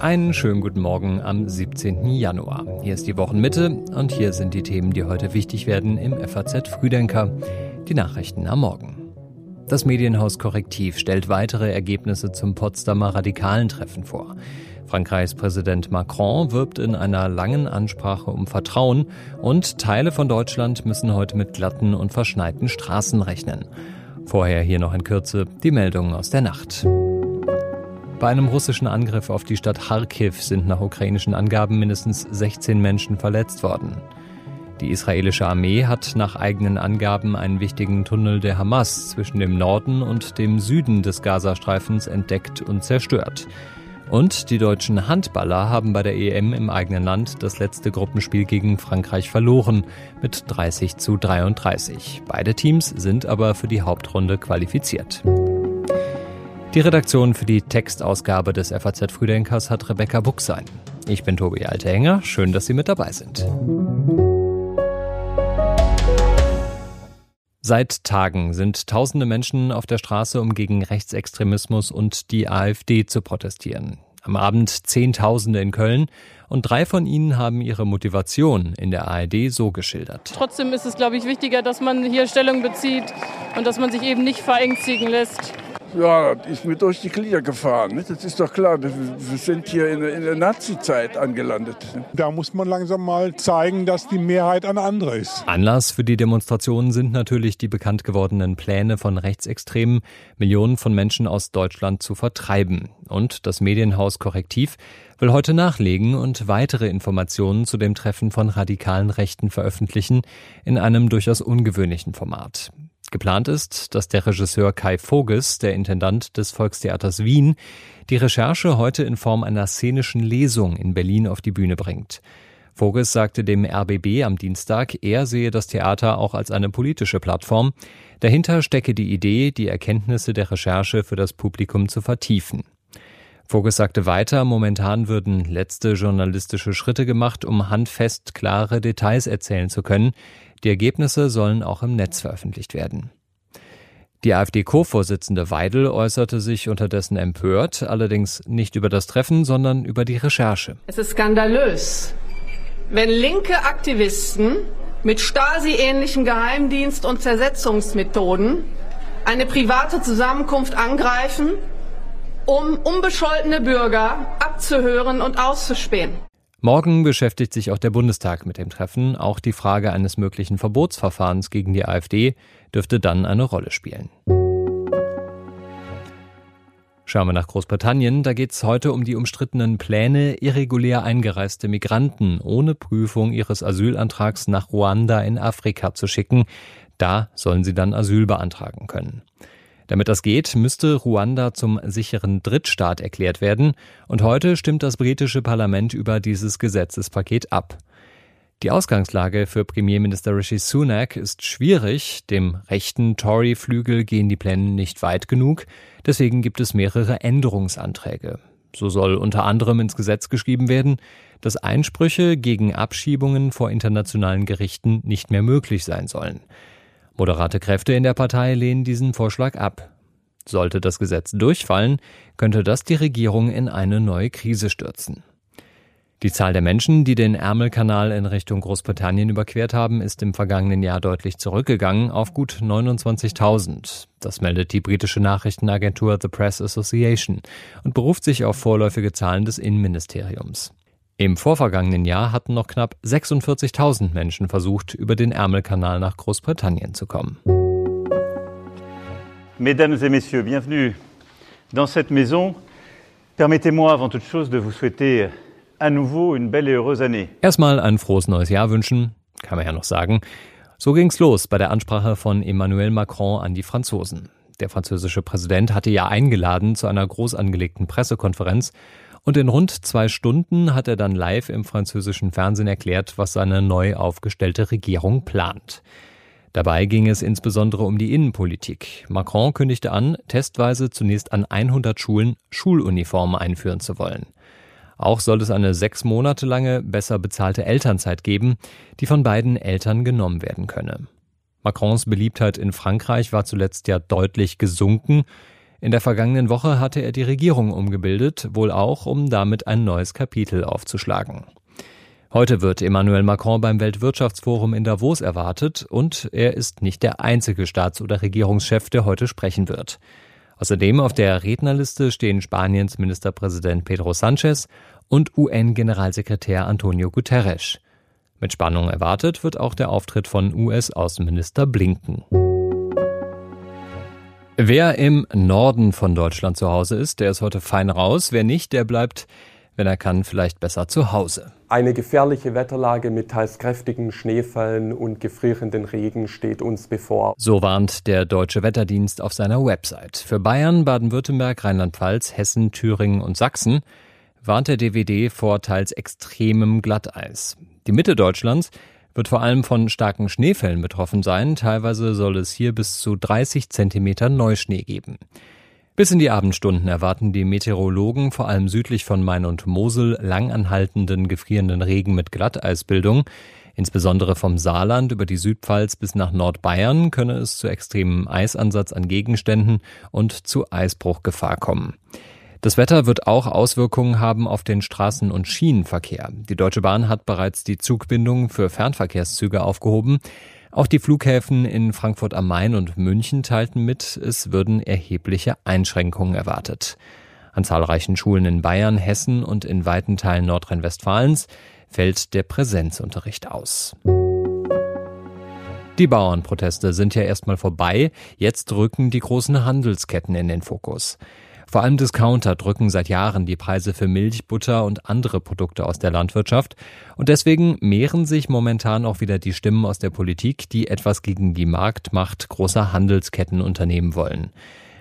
Einen schönen guten Morgen am 17. Januar. Hier ist die Wochenmitte und hier sind die Themen, die heute wichtig werden im FAZ Frühdenker. Die Nachrichten am Morgen. Das Medienhaus Korrektiv stellt weitere Ergebnisse zum Potsdamer radikalen Treffen vor. Frankreichs Präsident Macron wirbt in einer langen Ansprache um Vertrauen und Teile von Deutschland müssen heute mit glatten und verschneiten Straßen rechnen. Vorher hier noch in Kürze die Meldungen aus der Nacht. Bei einem russischen Angriff auf die Stadt Kharkiv sind nach ukrainischen Angaben mindestens 16 Menschen verletzt worden. Die israelische Armee hat nach eigenen Angaben einen wichtigen Tunnel der Hamas zwischen dem Norden und dem Süden des Gazastreifens entdeckt und zerstört. Und die deutschen Handballer haben bei der EM im eigenen Land das letzte Gruppenspiel gegen Frankreich verloren mit 30 zu 33. Beide Teams sind aber für die Hauptrunde qualifiziert. Die Redaktion für die Textausgabe des FAZ Frühdenkers hat Rebecca Buchsein. Ich bin Tobi Altehenger. Schön, dass Sie mit dabei sind. Seit Tagen sind tausende Menschen auf der Straße, um gegen Rechtsextremismus und die AfD zu protestieren. Am Abend Zehntausende in Köln und drei von ihnen haben ihre Motivation in der ARD so geschildert. Trotzdem ist es, glaube ich, wichtiger, dass man hier Stellung bezieht und dass man sich eben nicht verängstigen lässt. Ja, ist mir durch die Glieder gefahren. Nicht? Das ist doch klar, wir sind hier in, in der Nazi-Zeit angelandet. Da muss man langsam mal zeigen, dass die Mehrheit eine andere ist. Anlass für die Demonstrationen sind natürlich die bekannt gewordenen Pläne von Rechtsextremen, Millionen von Menschen aus Deutschland zu vertreiben. Und das Medienhaus Korrektiv will heute nachlegen und weitere Informationen zu dem Treffen von radikalen Rechten veröffentlichen in einem durchaus ungewöhnlichen Format. Geplant ist, dass der Regisseur Kai Voges, der Intendant des Volkstheaters Wien, die Recherche heute in Form einer szenischen Lesung in Berlin auf die Bühne bringt. Voges sagte dem RBB am Dienstag, er sehe das Theater auch als eine politische Plattform. Dahinter stecke die Idee, die Erkenntnisse der Recherche für das Publikum zu vertiefen. Voges sagte weiter, momentan würden letzte journalistische Schritte gemacht, um handfest klare Details erzählen zu können. Die Ergebnisse sollen auch im Netz veröffentlicht werden. Die AfD-Co-Vorsitzende Weidel äußerte sich unterdessen empört, allerdings nicht über das Treffen, sondern über die Recherche. Es ist skandalös, wenn linke Aktivisten mit Stasi-ähnlichen Geheimdienst- und Zersetzungsmethoden eine private Zusammenkunft angreifen, um unbescholtene Bürger abzuhören und auszuspähen. Morgen beschäftigt sich auch der Bundestag mit dem Treffen. Auch die Frage eines möglichen Verbotsverfahrens gegen die AfD dürfte dann eine Rolle spielen. Schauen wir nach Großbritannien. Da geht es heute um die umstrittenen Pläne, irregulär eingereiste Migranten ohne Prüfung ihres Asylantrags nach Ruanda in Afrika zu schicken. Da sollen sie dann Asyl beantragen können. Damit das geht, müsste Ruanda zum sicheren Drittstaat erklärt werden, und heute stimmt das britische Parlament über dieses Gesetzespaket ab. Die Ausgangslage für Premierminister Rishi Sunak ist schwierig. Dem rechten Tory-Flügel gehen die Pläne nicht weit genug. Deswegen gibt es mehrere Änderungsanträge. So soll unter anderem ins Gesetz geschrieben werden, dass Einsprüche gegen Abschiebungen vor internationalen Gerichten nicht mehr möglich sein sollen. Moderate Kräfte in der Partei lehnen diesen Vorschlag ab. Sollte das Gesetz durchfallen, könnte das die Regierung in eine neue Krise stürzen. Die Zahl der Menschen, die den Ärmelkanal in Richtung Großbritannien überquert haben, ist im vergangenen Jahr deutlich zurückgegangen auf gut 29.000. Das meldet die britische Nachrichtenagentur The Press Association und beruft sich auf vorläufige Zahlen des Innenministeriums. Im vorvergangenen Jahr hatten noch knapp 46.000 Menschen versucht, über den Ärmelkanal nach Großbritannien zu kommen. Mesdames et Messieurs, bienvenue dans cette maison. Permettez-moi avant toute chose de vous souhaiter à nouveau une belle et heureuse année. Erstmal ein frohes neues Jahr wünschen, kann man ja noch sagen. So ging's los bei der Ansprache von Emmanuel Macron an die Franzosen. Der französische Präsident hatte ja eingeladen zu einer groß angelegten Pressekonferenz und in rund zwei Stunden hat er dann live im französischen Fernsehen erklärt, was seine neu aufgestellte Regierung plant. Dabei ging es insbesondere um die Innenpolitik. Macron kündigte an, testweise zunächst an 100 Schulen Schuluniformen einführen zu wollen. Auch soll es eine sechs Monate lange besser bezahlte Elternzeit geben, die von beiden Eltern genommen werden könne. Macrons Beliebtheit in Frankreich war zuletzt ja deutlich gesunken. In der vergangenen Woche hatte er die Regierung umgebildet, wohl auch, um damit ein neues Kapitel aufzuschlagen. Heute wird Emmanuel Macron beim Weltwirtschaftsforum in Davos erwartet und er ist nicht der einzige Staats- oder Regierungschef, der heute sprechen wird. Außerdem auf der Rednerliste stehen Spaniens Ministerpräsident Pedro Sanchez und UN-Generalsekretär Antonio Guterres. Mit Spannung erwartet wird auch der Auftritt von US-Außenminister Blinken. Wer im Norden von Deutschland zu Hause ist, der ist heute fein raus. Wer nicht, der bleibt, wenn er kann, vielleicht besser zu Hause. Eine gefährliche Wetterlage mit teils kräftigen Schneefällen und gefrierenden Regen steht uns bevor. So warnt der Deutsche Wetterdienst auf seiner Website. Für Bayern, Baden-Württemberg, Rheinland-Pfalz, Hessen, Thüringen und Sachsen warnt der DWD vor teils extremem Glatteis. Die Mitte Deutschlands wird vor allem von starken Schneefällen betroffen sein. Teilweise soll es hier bis zu 30 Zentimeter Neuschnee geben. Bis in die Abendstunden erwarten die Meteorologen vor allem südlich von Main und Mosel langanhaltenden gefrierenden Regen mit Glatteisbildung. Insbesondere vom Saarland über die Südpfalz bis nach Nordbayern könne es zu extremem Eisansatz an Gegenständen und zu Eisbruchgefahr kommen. Das Wetter wird auch Auswirkungen haben auf den Straßen- und Schienenverkehr. Die Deutsche Bahn hat bereits die Zugbindung für Fernverkehrszüge aufgehoben. Auch die Flughäfen in Frankfurt am Main und München teilten mit, es würden erhebliche Einschränkungen erwartet. An zahlreichen Schulen in Bayern, Hessen und in weiten Teilen Nordrhein-Westfalens fällt der Präsenzunterricht aus. Die Bauernproteste sind ja erstmal vorbei, jetzt rücken die großen Handelsketten in den Fokus. Vor allem Discounter drücken seit Jahren die Preise für Milch, Butter und andere Produkte aus der Landwirtschaft. Und deswegen mehren sich momentan auch wieder die Stimmen aus der Politik, die etwas gegen die Marktmacht großer Handelsketten unternehmen wollen.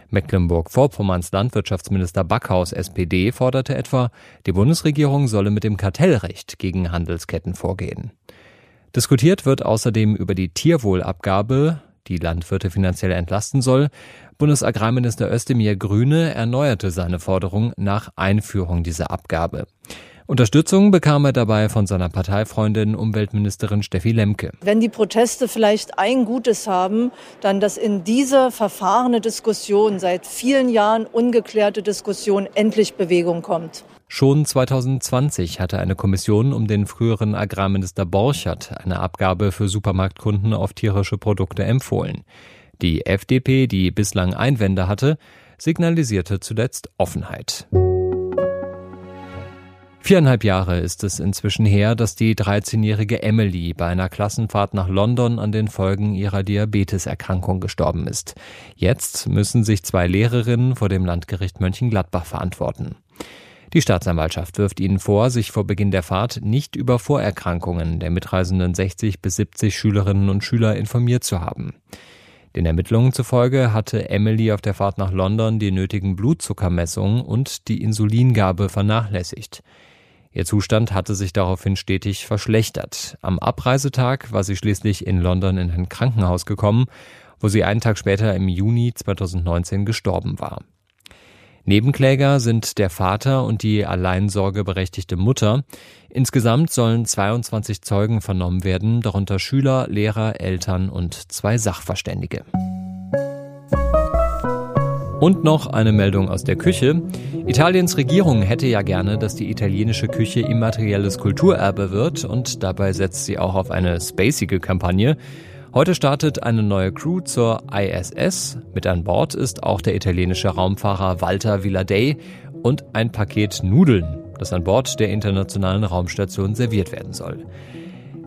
Mecklenburg-Vorpommerns Landwirtschaftsminister Backhaus SPD forderte etwa, die Bundesregierung solle mit dem Kartellrecht gegen Handelsketten vorgehen. Diskutiert wird außerdem über die Tierwohlabgabe, die Landwirte finanziell entlasten soll. Bundesagrarminister Özdemir Grüne erneuerte seine Forderung nach Einführung dieser Abgabe. Unterstützung bekam er dabei von seiner Parteifreundin Umweltministerin Steffi Lemke. Wenn die Proteste vielleicht ein Gutes haben, dann dass in dieser verfahrene Diskussion, seit vielen Jahren ungeklärte Diskussion, endlich Bewegung kommt. Schon 2020 hatte eine Kommission um den früheren Agrarminister Borchert eine Abgabe für Supermarktkunden auf tierische Produkte empfohlen. Die FDP, die bislang Einwände hatte, signalisierte zuletzt Offenheit. Viereinhalb Jahre ist es inzwischen her, dass die 13-jährige Emily bei einer Klassenfahrt nach London an den Folgen ihrer Diabeteserkrankung gestorben ist. Jetzt müssen sich zwei Lehrerinnen vor dem Landgericht Mönchengladbach verantworten. Die Staatsanwaltschaft wirft ihnen vor, sich vor Beginn der Fahrt nicht über Vorerkrankungen der mitreisenden 60 bis 70 Schülerinnen und Schüler informiert zu haben. Den Ermittlungen zufolge hatte Emily auf der Fahrt nach London die nötigen Blutzuckermessungen und die Insulingabe vernachlässigt. Ihr Zustand hatte sich daraufhin stetig verschlechtert. Am Abreisetag war sie schließlich in London in ein Krankenhaus gekommen, wo sie einen Tag später im Juni 2019 gestorben war. Nebenkläger sind der Vater und die alleinsorgeberechtigte Mutter. Insgesamt sollen 22 Zeugen vernommen werden, darunter Schüler, Lehrer, Eltern und zwei Sachverständige. Und noch eine Meldung aus der Küche. Italiens Regierung hätte ja gerne, dass die italienische Küche immaterielles Kulturerbe wird und dabei setzt sie auch auf eine spacige Kampagne. Heute startet eine neue Crew zur ISS. Mit an Bord ist auch der italienische Raumfahrer Walter Villadei und ein Paket Nudeln, das an Bord der internationalen Raumstation serviert werden soll.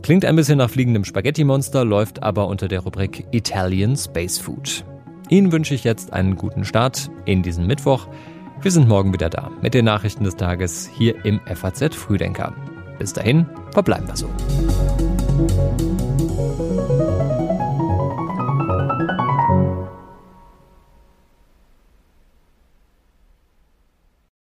Klingt ein bisschen nach fliegendem Spaghetti-Monster, läuft aber unter der Rubrik Italian Space Food. Ihnen wünsche ich jetzt einen guten Start in diesen Mittwoch. Wir sind morgen wieder da mit den Nachrichten des Tages hier im FAZ Frühdenker. Bis dahin, verbleiben wir so.